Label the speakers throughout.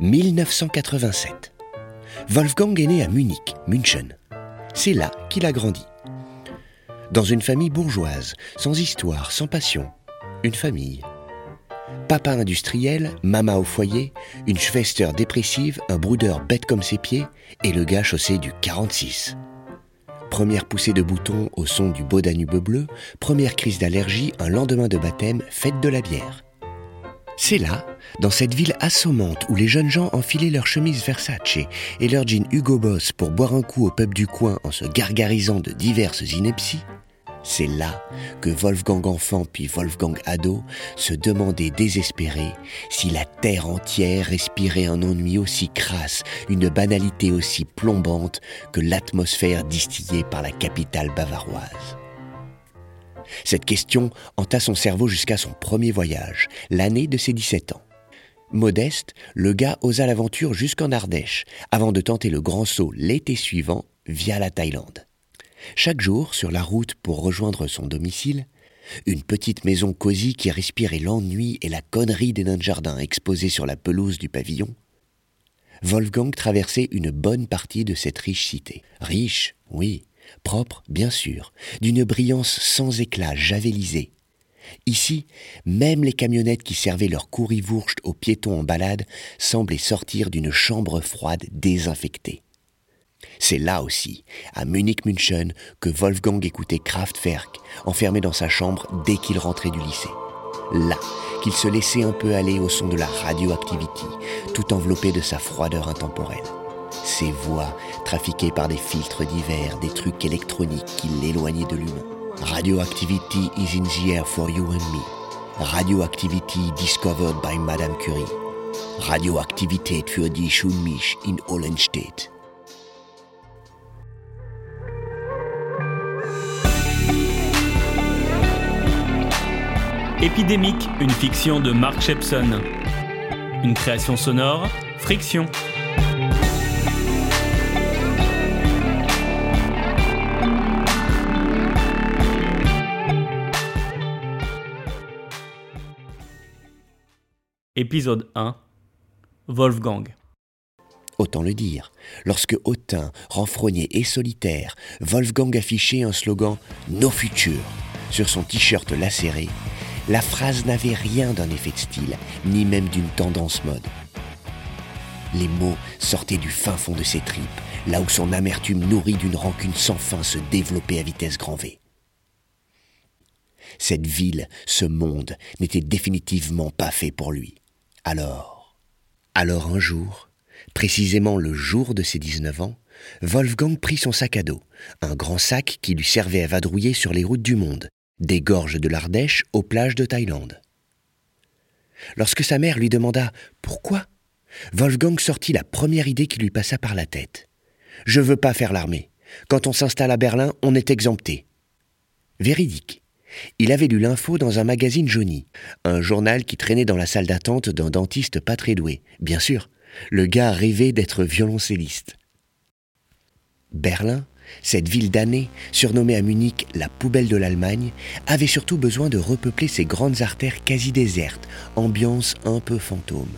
Speaker 1: 1987. Wolfgang est né à Munich, München. C'est là qu'il a grandi. Dans une famille bourgeoise, sans histoire, sans passion. Une famille. Papa industriel, maman au foyer, une Schwester dépressive, un broudeur bête comme ses pieds et le gars chaussé du 46. Première poussée de bouton au son du beau Danube bleu, première crise d'allergie un lendemain de baptême, fête de la bière. C'est là, dans cette ville assommante où les jeunes gens enfilaient leurs chemises Versace et leurs jeans Hugo Boss pour boire un coup au pub du coin en se gargarisant de diverses inepties, c'est là que Wolfgang enfant puis Wolfgang ado se demandait désespéré si la terre entière respirait un ennui aussi crasse, une banalité aussi plombante que l'atmosphère distillée par la capitale bavaroise. Cette question hanta son cerveau jusqu'à son premier voyage, l'année de ses 17 ans. Modeste, le gars osa l'aventure jusqu'en Ardèche, avant de tenter le grand saut l'été suivant via la Thaïlande. Chaque jour, sur la route pour rejoindre son domicile, une petite maison cosy qui respirait l'ennui et la connerie des nains de jardin exposés sur la pelouse du pavillon, Wolfgang traversait une bonne partie de cette riche cité. Riche, oui, propre, bien sûr, d'une brillance sans éclat, javelisée. Ici, même les camionnettes qui servaient leur courrivourst aux piétons en balade semblaient sortir d'une chambre froide désinfectée. C'est là aussi, à Munich-München, que Wolfgang écoutait Kraftwerk, enfermé dans sa chambre dès qu'il rentrait du lycée. Là qu'il se laissait un peu aller au son de la radioactivity, tout enveloppé de sa froideur intemporelle. Ses voix, trafiquées par des filtres divers, des trucs électroniques qui l'éloignaient de l'humain. Radioactivity is in the air for you and me. Radioactivity discovered by Madame Curie. Radioaktivität für dich und mich in Ollenstedt.
Speaker 2: Épidémique, une fiction de Mark Shepson. Une création sonore, Friction. Épisode 1 Wolfgang.
Speaker 1: Autant le dire, lorsque hautain, renfrogné et solitaire, Wolfgang affichait un slogan Nos futurs sur son t-shirt lacéré, la phrase n'avait rien d'un effet de style, ni même d'une tendance mode. Les mots sortaient du fin fond de ses tripes, là où son amertume nourrie d'une rancune sans fin se développait à vitesse grand V. Cette ville, ce monde, n'était définitivement pas fait pour lui. Alors, alors un jour, précisément le jour de ses 19 ans, Wolfgang prit son sac à dos, un grand sac qui lui servait à vadrouiller sur les routes du monde, des gorges de l'Ardèche aux plages de Thaïlande. Lorsque sa mère lui demanda pourquoi, Wolfgang sortit la première idée qui lui passa par la tête. Je veux pas faire l'armée. Quand on s'installe à Berlin, on est exempté. Véridique. Il avait lu l'info dans un magazine jauni, un journal qui traînait dans la salle d'attente d'un dentiste pas très doué. Bien sûr, le gars rêvait d'être violoncelliste. Berlin cette ville damnée, surnommée à Munich la poubelle de l'Allemagne, avait surtout besoin de repeupler ses grandes artères quasi désertes, ambiance un peu fantôme.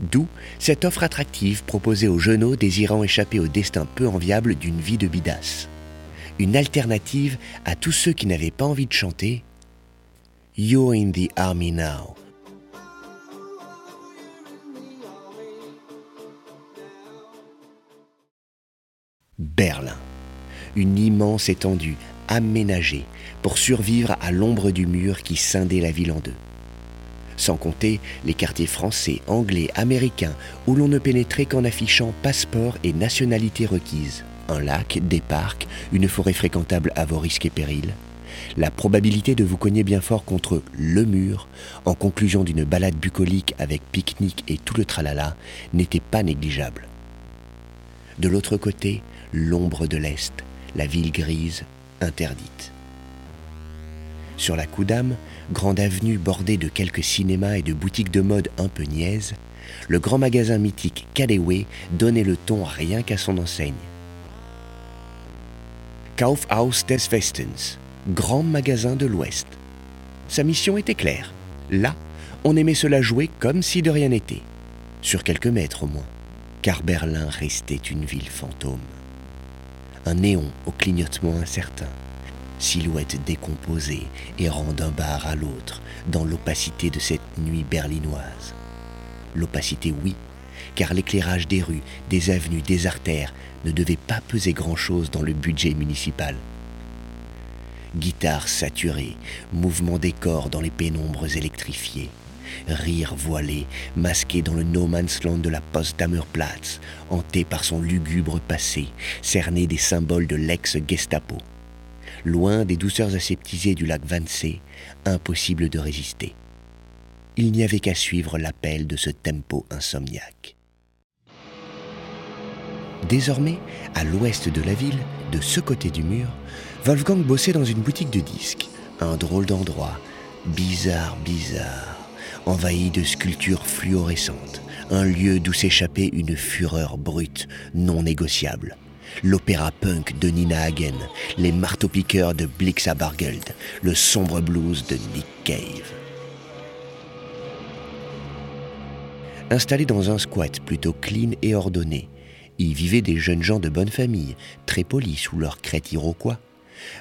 Speaker 1: D'où cette offre attractive proposée aux jeunes désirant échapper au destin peu enviable d'une vie de bidasse. Une alternative à tous ceux qui n'avaient pas envie de chanter You're in the army now. Berlin une immense étendue aménagée pour survivre à l'ombre du mur qui scindait la ville en deux. Sans compter les quartiers français, anglais, américains, où l'on ne pénétrait qu'en affichant passeport et nationalité requise. Un lac, des parcs, une forêt fréquentable à vos risques et périls. La probabilité de vous cogner bien fort contre le mur, en conclusion d'une balade bucolique avec pique-nique et tout le tralala, n'était pas négligeable. De l'autre côté, l'ombre de l'Est, la ville grise, interdite. Sur la Coudame, grande avenue bordée de quelques cinémas et de boutiques de mode un peu niaises, le grand magasin mythique Kadeway donnait le ton rien qu'à son enseigne. Kaufhaus des Westens, grand magasin de l'Ouest. Sa mission était claire. Là, on aimait se la jouer comme si de rien n'était. sur quelques mètres au moins, car Berlin restait une ville fantôme. Un néon au clignotement incertain, silhouette décomposée errant d'un bar à l'autre dans l'opacité de cette nuit berlinoise. L'opacité, oui, car l'éclairage des rues, des avenues, des artères ne devait pas peser grand-chose dans le budget municipal. Guitare saturée, mouvement des corps dans les pénombres électrifiées, rire voilé, masqué dans le no man's land de la Potsdamer-Platz, hanté par son lugubre passé, cerné des symboles de l'ex-Gestapo. Loin des douceurs aseptisées du lac Wannsee, impossible de résister. Il n'y avait qu'à suivre l'appel de ce tempo insomniaque. Désormais, à l'ouest de la ville, de ce côté du mur, Wolfgang bossait dans une boutique de disques. Un drôle d'endroit, bizarre, bizarre, envahi de sculptures fluorescentes. Un lieu d'où s'échappait une fureur brute, non négociable. L'opéra punk de Nina Hagen, les marteaux-piqueurs de Blixa Bargeld, le sombre blues de Nick Cave. Installé dans un squat plutôt clean et ordonné, y vivaient des jeunes gens de bonne famille, très polis sous leur crête iroquois.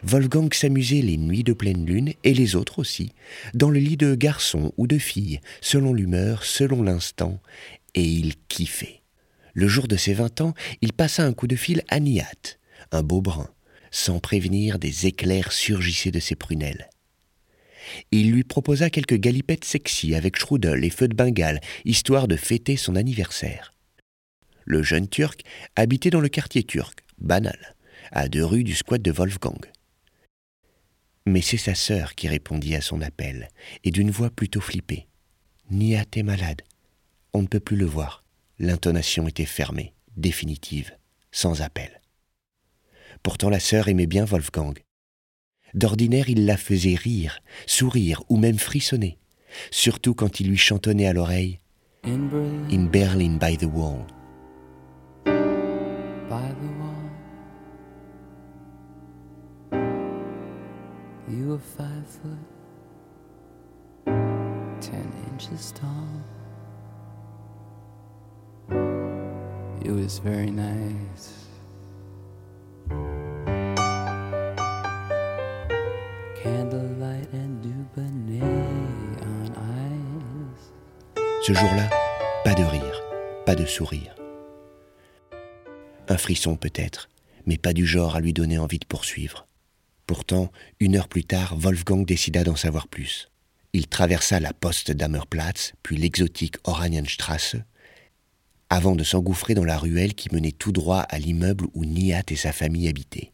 Speaker 1: Wolfgang s'amusait les nuits de pleine lune, et les autres aussi, dans le lit de garçons ou de filles, selon l'humeur, selon l'instant, et il kiffait. Le jour de ses vingt ans, il passa un coup de fil à Nihat, un beau brun. Sans prévenir, des éclairs surgissaient de ses prunelles. Il lui proposa quelques galipettes sexy avec Schrudel et feu de Bengale, histoire de fêter son anniversaire. Le jeune Turc habitait dans le quartier turc, banal, à deux rues du squat de Wolfgang. Mais c'est sa sœur qui répondit à son appel, et d'une voix plutôt flippée. Nihat est malade. On ne peut plus le voir. L'intonation était fermée, définitive, sans appel. Pourtant la sœur aimait bien Wolfgang. D'ordinaire, il la faisait rire, sourire ou même frissonner, surtout quand il lui chantonnait à l'oreille In Berlin by the Wall. by the wall. You five foot, ten inches tall. It was very nice. Ce jour-là, pas de rire, pas de sourire. Un frisson peut-être, mais pas du genre à lui donner envie de poursuivre. Pourtant, une heure plus tard, Wolfgang décida d'en savoir plus. Il traversa la poste d'Ammerplatz, puis l'exotique Oranienstrasse, avant de s'engouffrer dans la ruelle qui menait tout droit à l'immeuble où Nihat et sa famille habitaient.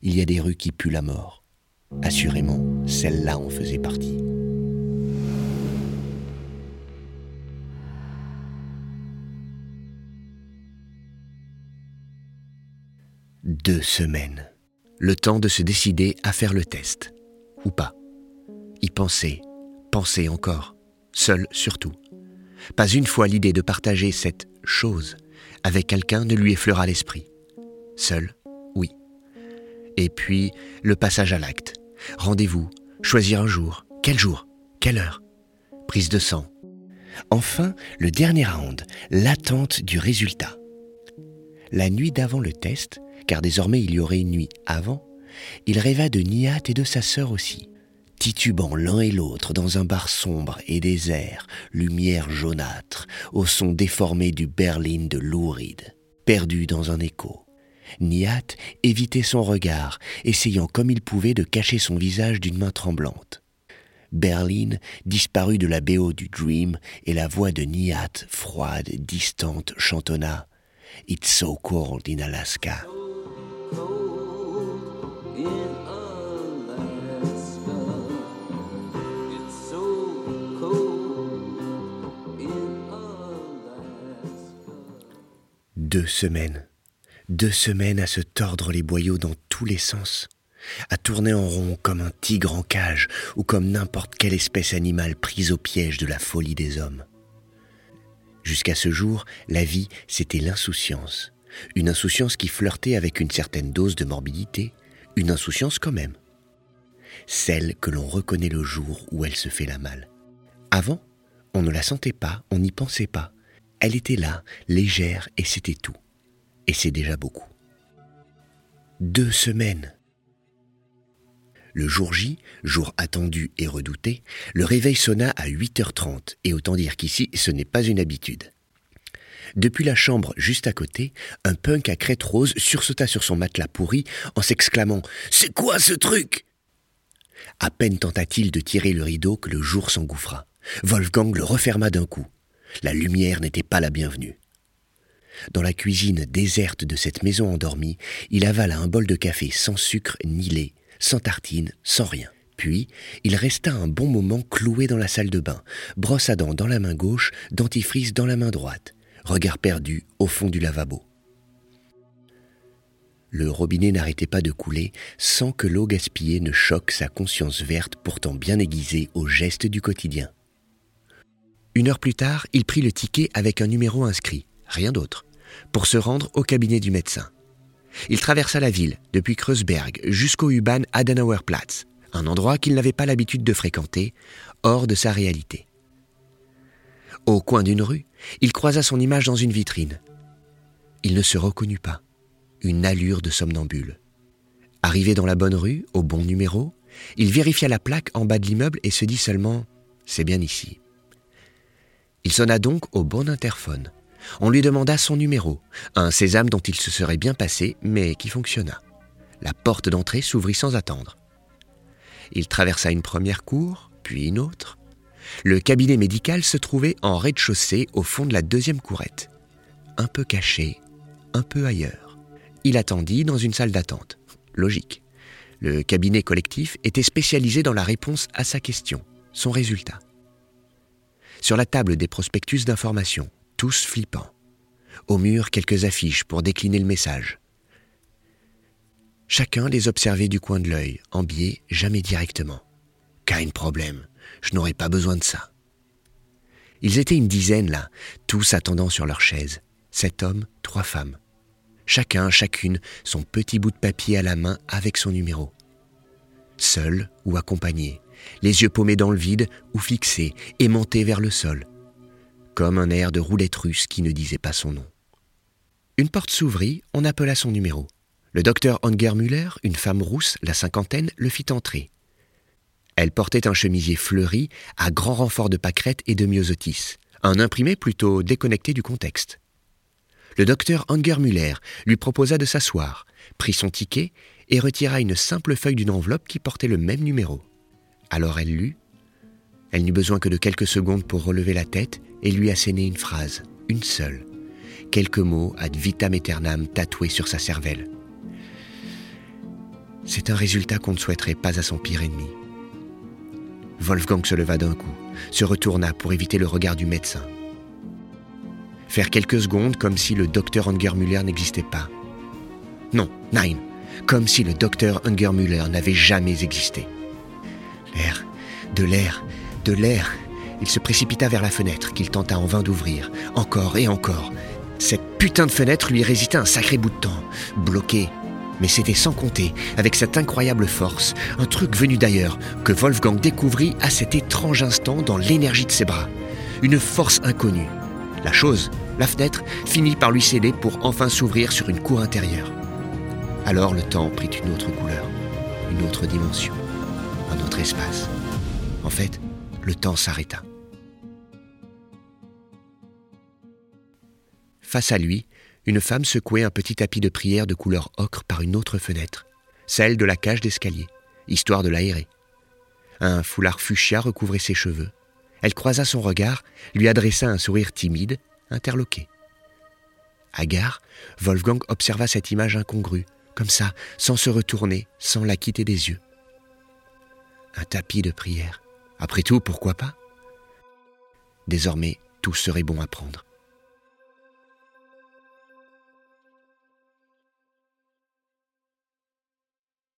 Speaker 1: Il y a des rues qui puent la mort. Assurément, celle-là en faisait partie. Deux semaines. Le temps de se décider à faire le test. Ou pas. Y penser, penser encore. Seul surtout. Pas une fois l'idée de partager cette chose avec quelqu'un ne lui effleura l'esprit. Seul, oui. Et puis, le passage à l'acte. Rendez-vous, choisir un jour. Quel jour? Quelle heure? Prise de sang. Enfin, le dernier round, l'attente du résultat. La nuit d'avant le test, car désormais il y aurait une nuit avant, il rêva de Nihat et de sa sœur aussi, titubant l'un et l'autre dans un bar sombre et désert, lumière jaunâtre, au son déformé du Berlin de Louride, perdu dans un écho. Nihat évitait son regard, essayant comme il pouvait de cacher son visage d'une main tremblante. Berlin disparut de la BO du Dream et la voix de Nihat, froide, distante, chantonna It's so cold in Alaska. Deux semaines. Deux semaines à se tordre les boyaux dans tous les sens, à tourner en rond comme un tigre en cage ou comme n'importe quelle espèce animale prise au piège de la folie des hommes. Jusqu'à ce jour, la vie, c'était l'insouciance. Une insouciance qui flirtait avec une certaine dose de morbidité, une insouciance quand même. Celle que l'on reconnaît le jour où elle se fait la malle. Avant, On ne la sentait pas, on n'y pensait pas. Elle était là, légère, et c'était tout. Et c'est déjà beaucoup. Deux semaines. Le jour J, jour attendu et redouté, le réveil sonna à 8h30, et autant dire qu'ici, ce n'est pas une habitude. Depuis la chambre juste à côté, un punk à crête rose sursauta sur son matelas pourri en s'exclamant C'est quoi ce truc? À peine tenta-t-il de tirer le rideau que le jour s'engouffra. Wolfgang le referma d'un coup. La lumière n'était pas la bienvenue. Dans la cuisine déserte de cette maison endormie, il avala un bol de café sans sucre ni lait, sans tartine, sans rien. Puis, il resta un bon moment cloué dans la salle de bain, brosse à dents dans la main gauche, dentifrice dans la main droite, regard perdu au fond du lavabo. Le robinet n'arrêtait pas de couler sans que l'eau gaspillée ne choque sa conscience verte pourtant bien aiguisée aux gestes du quotidien. Une heure plus tard, il prit le ticket avec un numéro inscrit, rien d'autre, pour se rendre au cabinet du médecin. Il traversa la ville, depuis Kreuzberg jusqu'au U-Bahn Adenauerplatz, un endroit qu'il n'avait pas l'habitude de fréquenter, hors de sa réalité. Au coin d'une rue, il croisa son image dans une vitrine. Il ne se reconnut pas. Une allure de somnambule. Arrivé dans la bonne rue, au bon numéro, il vérifia la plaque en bas de l'immeuble et se dit seulement ⁇ C'est bien ici ⁇ Il sonna donc au bon interphone. On lui demanda son numéro, un sésame dont il se serait bien passé, mais qui fonctionna. La porte d'entrée s'ouvrit sans attendre. Il traversa une première cour, puis une autre, le cabinet médical se trouvait en rez-de-chaussée au fond de la deuxième courette. Un peu caché, un peu ailleurs. Il attendit dans une salle d'attente. Logique. Le cabinet collectif était spécialisé dans la réponse à sa question, son résultat. Sur la table des prospectus d'information, tous flippants. Au mur, quelques affiches pour décliner le message. Chacun les observait du coin de l'œil, en biais, jamais directement. Qu'un problème. Je n'aurais pas besoin de ça. Ils étaient une dizaine là, tous attendant sur leur chaise. Sept hommes, trois femmes. Chacun, chacune, son petit bout de papier à la main avec son numéro. Seuls ou accompagnés, les yeux paumés dans le vide ou fixés, aimantés vers le sol. Comme un air de roulette russe qui ne disait pas son nom. Une porte s'ouvrit, on appela son numéro. Le docteur Anger Müller, une femme rousse, la cinquantaine, le fit entrer. Elle portait un chemisier fleuri, à grand renfort de pâquerettes et de myosotis, un imprimé plutôt déconnecté du contexte. Le docteur Anger Müller lui proposa de s'asseoir, prit son ticket et retira une simple feuille d'une enveloppe qui portait le même numéro. Alors elle lut. Elle n'eut besoin que de quelques secondes pour relever la tête et lui asséner une phrase, une seule. Quelques mots ad vitam aeternam tatoués sur sa cervelle. C'est un résultat qu'on ne souhaiterait pas à son pire ennemi. Wolfgang se leva d'un coup, se retourna pour éviter le regard du médecin. Faire quelques secondes comme si le docteur Ungermüller n'existait pas. Non, nein, comme si le docteur Ungermüller n'avait jamais existé. L'air, de l'air, de l'air. Il se précipita vers la fenêtre qu'il tenta en vain d'ouvrir, encore et encore. Cette putain de fenêtre lui résista un sacré bout de temps, bloqué mais c'était sans compter, avec cette incroyable force, un truc venu d'ailleurs, que Wolfgang découvrit à cet étrange instant dans l'énergie de ses bras. Une force inconnue. La chose, la fenêtre, finit par lui céder pour enfin s'ouvrir sur une cour intérieure. Alors le temps prit une autre couleur, une autre dimension, un autre espace. En fait, le temps s'arrêta. Face à lui, une femme secouait un petit tapis de prière de couleur ocre par une autre fenêtre, celle de la cage d'escalier, histoire de l'aérer. Un foulard fuchsia recouvrait ses cheveux. Elle croisa son regard, lui adressa un sourire timide, interloqué. Hagard, Wolfgang observa cette image incongrue, comme ça, sans se retourner, sans la quitter des yeux. Un tapis de prière. Après tout, pourquoi pas? Désormais, tout serait bon à prendre.